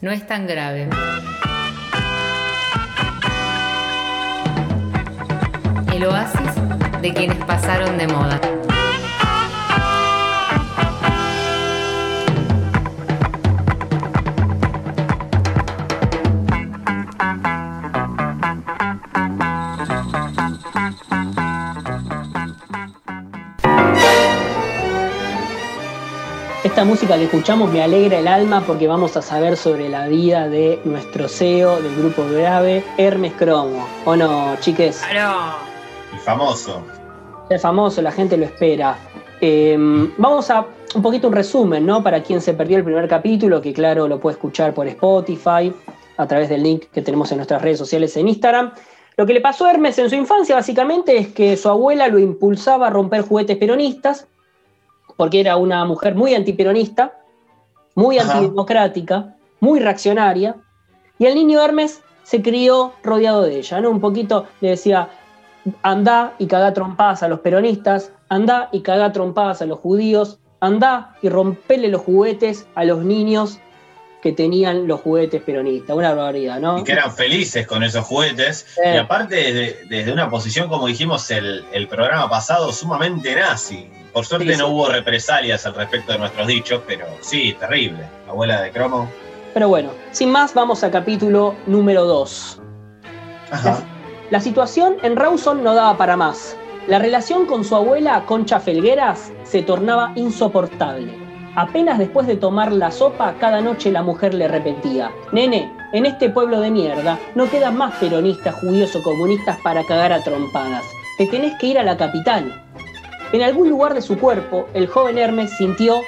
no es tan grave. El oasis de quienes pasaron de moda. Esta música que escuchamos me alegra el alma porque vamos a saber sobre la vida de nuestro CEO del grupo Grave, Hermes Cromo. ¿O no, chiques? Claro. El famoso. El famoso, la gente lo espera. Eh, vamos a un poquito un resumen, ¿no? Para quien se perdió el primer capítulo, que claro, lo puede escuchar por Spotify, a través del link que tenemos en nuestras redes sociales en Instagram. Lo que le pasó a Hermes en su infancia, básicamente, es que su abuela lo impulsaba a romper juguetes peronistas porque era una mujer muy antiperonista, muy Ajá. antidemocrática, muy reaccionaria, y el niño Hermes se crió rodeado de ella, ¿no? Un poquito le decía, andá y cagá trompadas a los peronistas, andá y cagá trompadas a los judíos, andá y rompele los juguetes a los niños que tenían los juguetes peronistas. Una barbaridad, ¿no? Y que eran felices con esos juguetes. Y aparte, desde, desde una posición, como dijimos el, el programa pasado, sumamente nazi. Por suerte Sí, sí. no hubo represalias al respecto de nuestros dichos, pero sí, terrible. Abuela de cromo. Pero bueno, sin más, vamos al capítulo número 2. Ajá. La situación en Rawson no daba para más. La relación con su abuela, Concha Felgueras, se tornaba insoportable. Apenas después de tomar la sopa, cada noche la mujer le repetía, Nene, en este pueblo de mierda no quedan más peronistas, judíos o comunistas para cagar a trompadas. Te tenés que ir a la capital. En algún lugar de su cuerpo, el joven Hermes sintió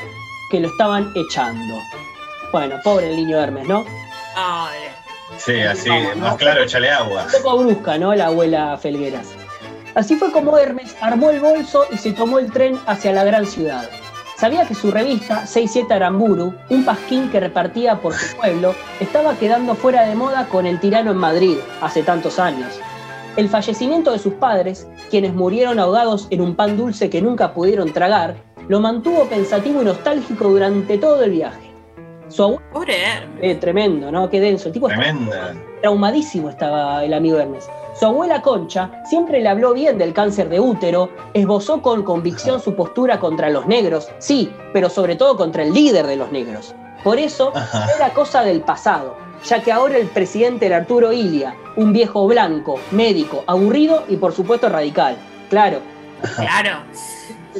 que lo estaban echando. Bueno, pobre el niño Hermes, ¿no? Ay, Sí, así, Vamos, más ¿no? claro, échale agua. Un poco brusca, ¿no? La abuela Felgueras. Así fue como Hermes armó el bolso y se tomó el tren hacia la gran ciudad. Sabía que su revista, 67 Aramburu, un pasquín que repartía por su pueblo, estaba quedando fuera de moda con el tirano en Madrid, hace tantos años. El fallecimiento de sus padres, quienes murieron ahogados en un pan dulce que nunca pudieron tragar, lo mantuvo pensativo y nostálgico durante todo el viaje. Su abuelo, pobre Hermes. eh, tremendo, ¿no? Qué denso. El tipo estaba Tremenda. traumadísimo estaba el amigo Hermes. Su abuela Concha siempre le habló bien del cáncer de útero, esbozó con convicción su postura contra los negros, sí, pero sobre todo contra el líder de los negros. Por eso Ajá. era cosa del pasado, ya que ahora el presidente era Arturo Ilia, un viejo blanco, médico, aburrido y por supuesto radical. Claro, Claro.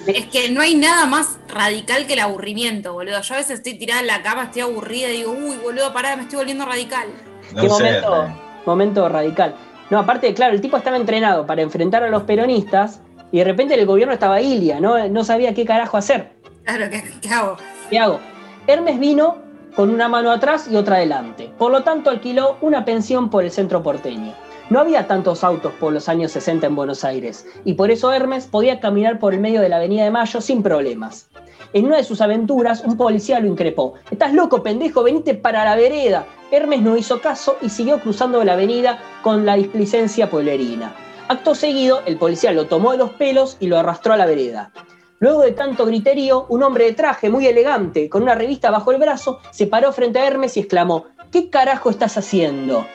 Es que no hay nada más radical que el aburrimiento, boludo. Yo a veces estoy tirada en la cama, estoy aburrida y digo, uy, boludo, pará, me estoy volviendo radical. No qué sé. momento, momento radical. No, aparte, claro, el tipo estaba entrenado para enfrentar a los peronistas y de repente el gobierno estaba Ilia, ¿no? no sabía qué carajo hacer. Claro, ¿qué, qué hago? ¿Qué hago? Hermes vino con una mano atrás y otra adelante. Por lo tanto, alquiló una pensión por el centro porteño. No había tantos autos por los años 60 en Buenos Aires, y por eso Hermes podía caminar por el medio de la Avenida de Mayo sin problemas. En una de sus aventuras, un policía lo increpó. Estás loco, pendejo, venite para la vereda. Hermes no hizo caso y siguió cruzando la avenida con la displicencia pueblerina. Acto seguido, el policía lo tomó de los pelos y lo arrastró a la vereda. Luego de tanto griterío, un hombre de traje muy elegante, con una revista bajo el brazo, se paró frente a Hermes y exclamó, ¿qué carajo estás haciendo?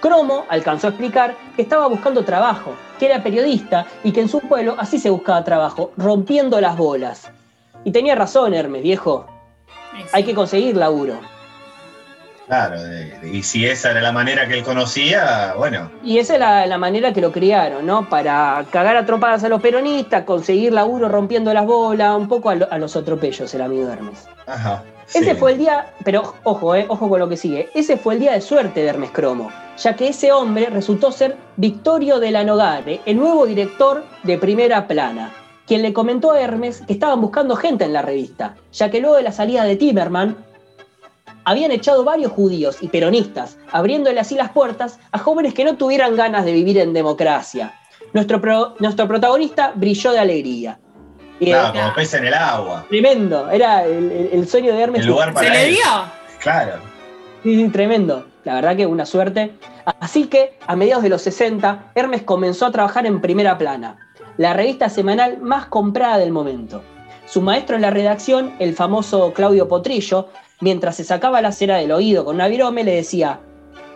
Cromo alcanzó a explicar que estaba buscando trabajo, que era periodista y que en su pueblo así se buscaba trabajo, rompiendo las bolas. Y tenía razón Hermes, viejo, hay que conseguir laburo. Claro, y si esa era la manera que él conocía, bueno, Y esa es la, la manera que lo criaron, ¿no? Para cagar a trompadas a los peronistas, conseguir laburo rompiendo las bolas, un poco a, lo- a los atropellos el amigo Hermes. ajá. Ese fue el día, pero ojo, eh, ojo con lo que sigue. Ese fue el día de suerte de Hermes Cromo, ya que ese hombre resultó ser Victorio de la Nogare, el nuevo director de Primera Plana, quien le comentó a Hermes que estaban buscando gente en la revista, ya que luego de la salida de Timerman, habían echado varios judíos y peronistas, abriéndole así las puertas a jóvenes que no tuvieran ganas de vivir en democracia. Nuestro, pro- nuestro protagonista brilló de alegría. Y, Claro, como pez en el agua. tremendo, era el, el- el sueño de Hermes. El lugar para ¿Se le dio? Claro. Sí, sí, tremendo. La verdad que una suerte. Así que, a mediados de los 60, Hermes comenzó a trabajar en Primera Plana, la revista semanal más comprada del momento. Su maestro en la redacción, el famoso Claudio Potrillo, mientras se sacaba la cera del oído con una virome, le decía,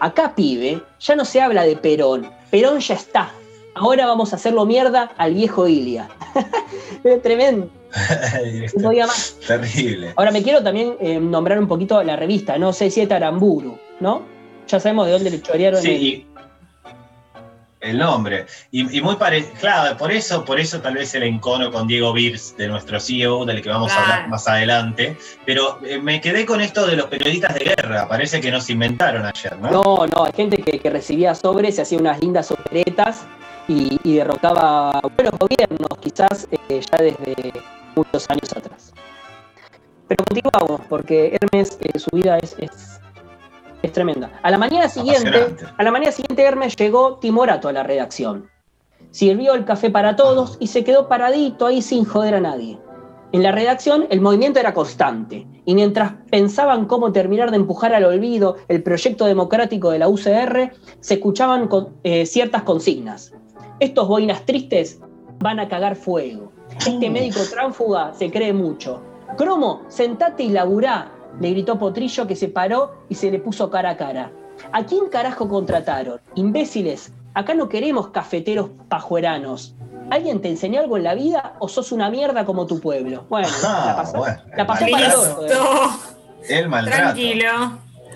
acá pibe, ya no se habla de Perón, Perón ya está, ahora vamos a hacerlo mierda al viejo Ilia. Tremendo. No podía más. Terrible. Ahora me quiero también eh, nombrar un poquito la revista, no sé si es Taramburu, ¿no? Ya sabemos de dónde le chorearon Sí, el- y el nombre. Y, y muy parecido, claro, por eso, por eso tal vez el encono con Diego Birs, de nuestro CEO, del que vamos a hablar más adelante. Pero eh, me quedé con esto de los periodistas de guerra. Parece que no se inventaron ayer, ¿no? No, no, hay gente que, que recibía sobres, se hacía unas lindas operetas y, y derrocaba buenos gobiernos, quizás eh, ya desde muchos años atrás. Pero continuamos, porque Hermes, eh, su vida es, es, es tremenda. A la mañana siguiente, a la mañana siguiente Hermes llegó timorato a la redacción. Sirvió el café para todos y se quedó paradito ahí sin joder a nadie. En la redacción el movimiento era constante y mientras pensaban cómo terminar de empujar al olvido el proyecto democrático de la UCR, se escuchaban con- eh, ciertas consignas. Estos boinas tristes van a cagar fuego. Este médico tránfuga se cree mucho. Cromo, sentate y laburá, le gritó Potrillo que se paró y se le puso cara a cara. ¿A quién carajo contrataron? Imbéciles, acá no queremos cafeteros pajueranos. ¿Alguien te enseñó algo en la vida o sos una mierda como tu pueblo? Bueno, Ah, la pasó, bueno, la pasó para el orto. eh. El maltrato. Tranquilo.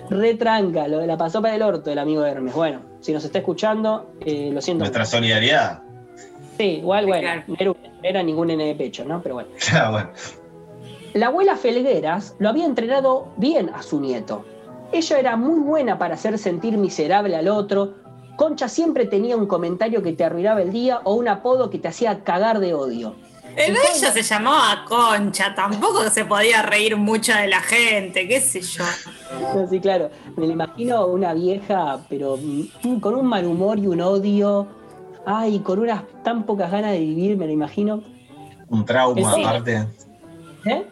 Re tranca, lo de la pasó para el orto el amigo Hermes. Bueno, si nos está escuchando, eh, lo siento. Nuestra solidaridad. Sí, igual, bueno, no era, no era ningún nene de pecho, ¿no? Pero bueno. Claro, bueno. La abuela Felgueras lo había entrenado bien a su nieto. Ella era muy buena para hacer sentir miserable al otro. Concha siempre tenía un comentario que te arruinaba el día o un apodo que te hacía cagar de odio. El de ella se llamaba Concha, tampoco se podía reír mucho de la gente, qué sé yo. No, sí, claro. Me la imagino una vieja, pero mm, con un mal humor y un odio. Ay, con unas tan pocas ganas de vivir, me la imagino. Un trauma Sí. aparte. ¿Eh?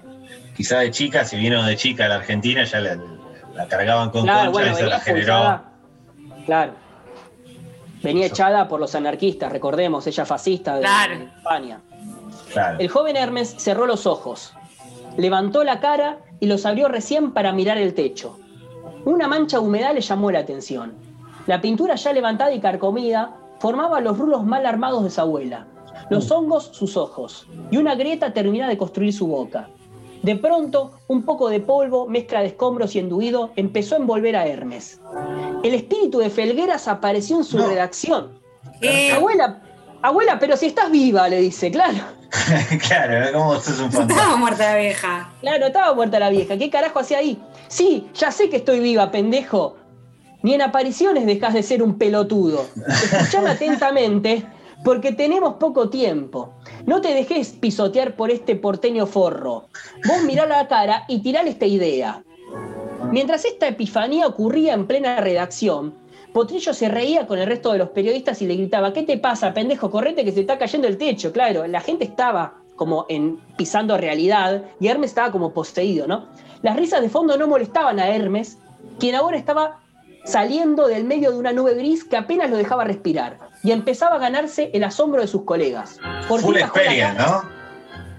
Quizá de chica, si vino de chica a la Argentina, ya la, la cargaban con Claro, concha bueno, y se la generó. Claro. Venía echada por los anarquistas, recordemos, ella fascista de, Claro. de España. Claro. El joven Hermes cerró los ojos, levantó la cara y los abrió recién para mirar el techo. Una mancha humedad le llamó la atención. La pintura ya levantada y carcomida formaba los rulos mal armados de su abuela, los hongos sus ojos y una grieta terminaba de construir su boca. De pronto, un poco de polvo, mezcla de escombros y enduido, empezó a envolver a Hermes. El espíritu de Felgueras apareció en su No. redacción. ¿Qué? Abuela, abuela, pero si estás viva, le dice, claro. claro, como sos un fantasma. Estaba muerta la vieja. Claro, estaba muerta la vieja. ¿Qué carajo hacía ahí? Sí, ya sé que estoy viva, pendejo. Ni en apariciones dejas de ser un pelotudo. Escuchame atentamente, porque tenemos poco tiempo. No te dejes pisotear por este porteño forro. Vos mirá la cara y tirale esta idea. Mientras esta epifanía ocurría en plena redacción, Potrillo se reía con el resto de los periodistas y le gritaba, ¿qué te pasa, pendejo? Correte que se está cayendo el techo. Claro, la gente estaba como en pisando realidad y Hermes estaba como poseído, ¿no? Las risas de fondo no molestaban a Hermes, quien ahora estaba saliendo del medio de una nube gris que apenas lo dejaba respirar y empezaba a ganarse el asombro de sus colegas. Por Full fin bajó la experience, cara- ¿no?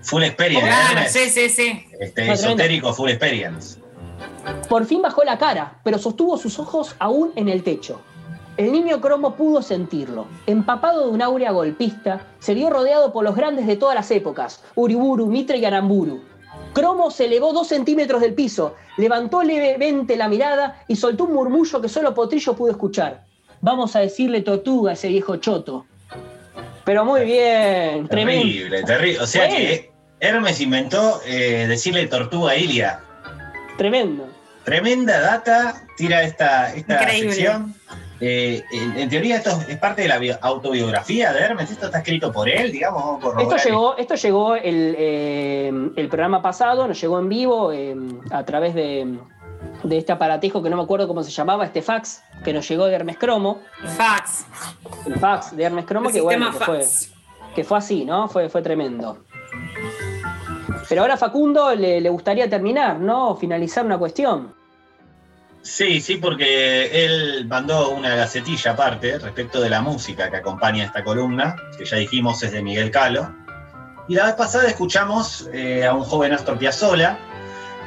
Full experience. Claro, sí, sí, sí. Este, esotérico full experience. Por fin bajó la cara, pero sostuvo sus ojos aún en el techo. El niño cromo pudo sentirlo. Empapado de un áurea golpista, se vio rodeado por los grandes de todas las épocas, Uriburu, Mitre y Aramburu. Cromo se elevó dos centímetros del piso, levantó levemente la mirada y soltó un murmullo que solo Potrillo pudo escuchar. Vamos a decirle tortuga a ese viejo choto. Pero muy bien, tremendo. Terrible, terrible. O sea que Hermes inventó eh, decirle tortuga a Ilia. Tremendo. Tremenda data, tira esta, esta Increíble. sección. Eh, en, en teoría esto es parte de la bio- autobiografía de Hermes, esto está escrito por él, digamos, a Esto llegó, esto llegó el, eh, el programa pasado, nos llegó en vivo eh, a través de, de este aparatejo que no me acuerdo cómo se llamaba, este fax que nos llegó de Hermes Cromo, Fax. el fax de Hermes Cromo, El que bueno, que fue, que fue así, ¿no? Fue, fue tremendo. Pero ahora a Facundo le, le gustaría terminar, ¿no? Finalizar una cuestión. Sí, sí, porque él mandó una gacetilla aparte respecto de la música que acompaña esta columna, que ya dijimos es de Miguel Calo. Y la vez pasada escuchamos eh, a un joven Astor Piazzolla,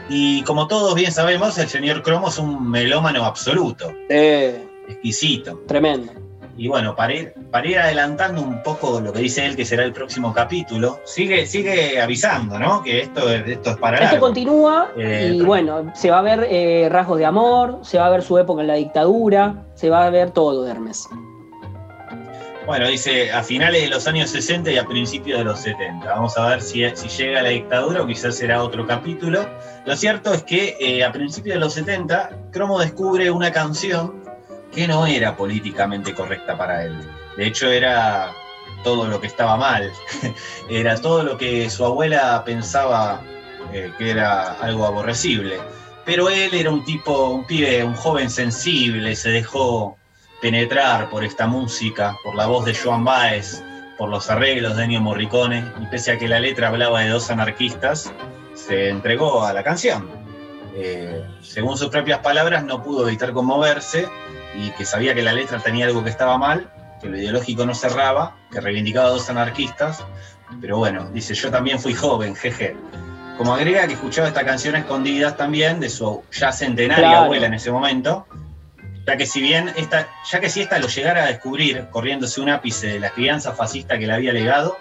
Y como todos bien sabemos, el señor Cromo es un melómano absoluto, Eh, exquisito. tremendo. Y bueno, para ir, para ir adelantando un poco lo que dice él, que será el próximo capítulo, sigue, sigue avisando, ¿no? Que esto, es- esto es para Esto largo. continúa Eh, y bueno, se va a ver eh, rasgos de amor, se va a ver su época en la dictadura, se va a ver todo de Hermes. Bueno, dice a finales de los años 60 y a principios de los 70. Vamos a ver si, llega la dictadura o quizás será otro capítulo. Lo cierto es que eh, a principios de los 70, Cromo descubre una canción que no era políticamente correcta para él. De hecho, era todo lo que estaba mal. era todo lo que su abuela pensaba eh, que era algo aborrecible. Pero él era un tipo, un pibe, un joven sensible, se dejó penetrar por esta música, por la voz de Joan Baez, por los arreglos de Ennio Morricone, y pese a que la letra hablaba de dos anarquistas, se entregó a la canción. Eh, según sus propias palabras, no pudo evitar conmoverse y que sabía que la letra tenía algo que estaba mal, que lo ideológico no cerraba, que reivindicaba a dos anarquistas, pero bueno, dice, yo también fui joven, jeje. Como agrega que escuchaba esta canción a escondidas también de su ya centenaria Claro. abuela en ese momento, ya que si bien esta, ya que si esta lo llegara a descubrir corriéndose un ápice de la crianza fascista que le había legado,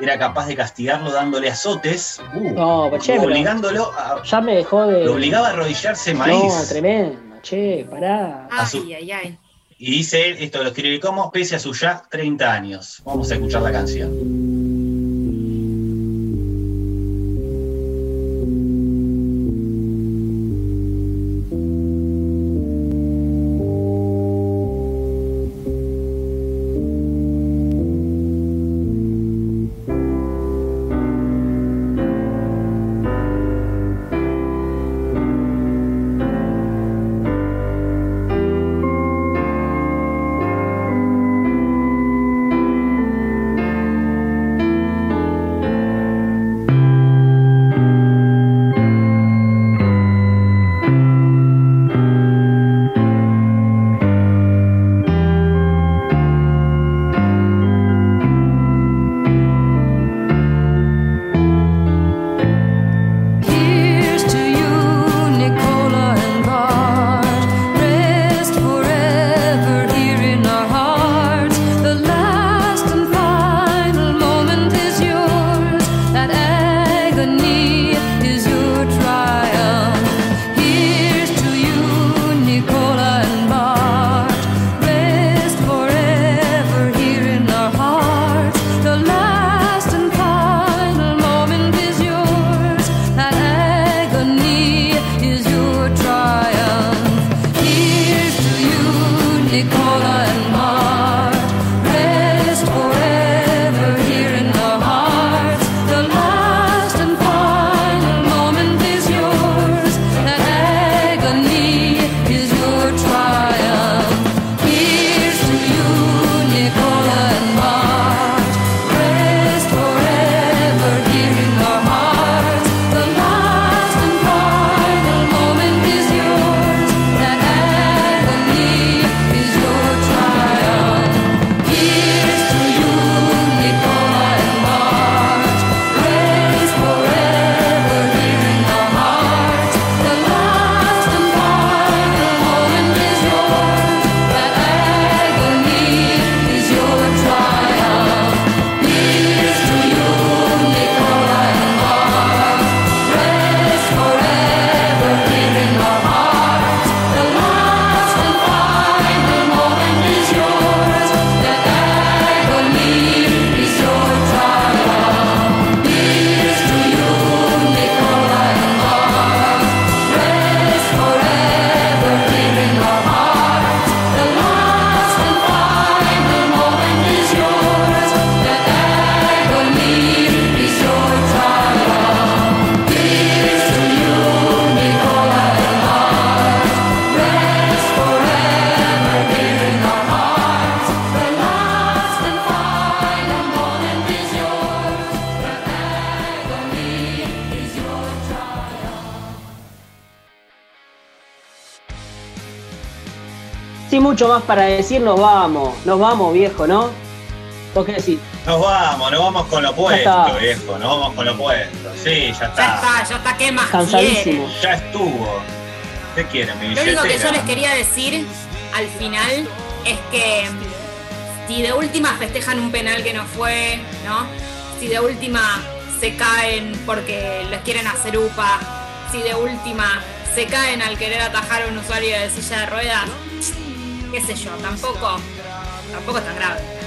era capaz de castigarlo dándole azotes, uh, No, pero che, obligándolo a, ya me dejó de. lo obligaba a arrodillarse maíz. No, tremendo, che, pará. Su- Ay, ay, ay. y dice él, esto lo escribe como, pese a sus ya 30 años. Vamos a escuchar la canción. Mucho más para decir, nos vamos. Nos vamos, viejo, ¿no? ¿Vos qué decís? Nos vamos, nos vamos con lo puesto, está. viejo. Nos vamos con lo puesto. Sí, ya Ya está. está, ya está, ¿qué más Cansadísimo. Ya estuvo. ¿Qué quieren, mi Lo único que yo les quería decir al final es que si de última festejan un penal que no fue, ¿no? Si de última se caen porque les quieren hacer upa, si de última se caen al querer atajar a un usuario de silla de ruedas, qué sé yo, tampoco, tampoco es tan grave.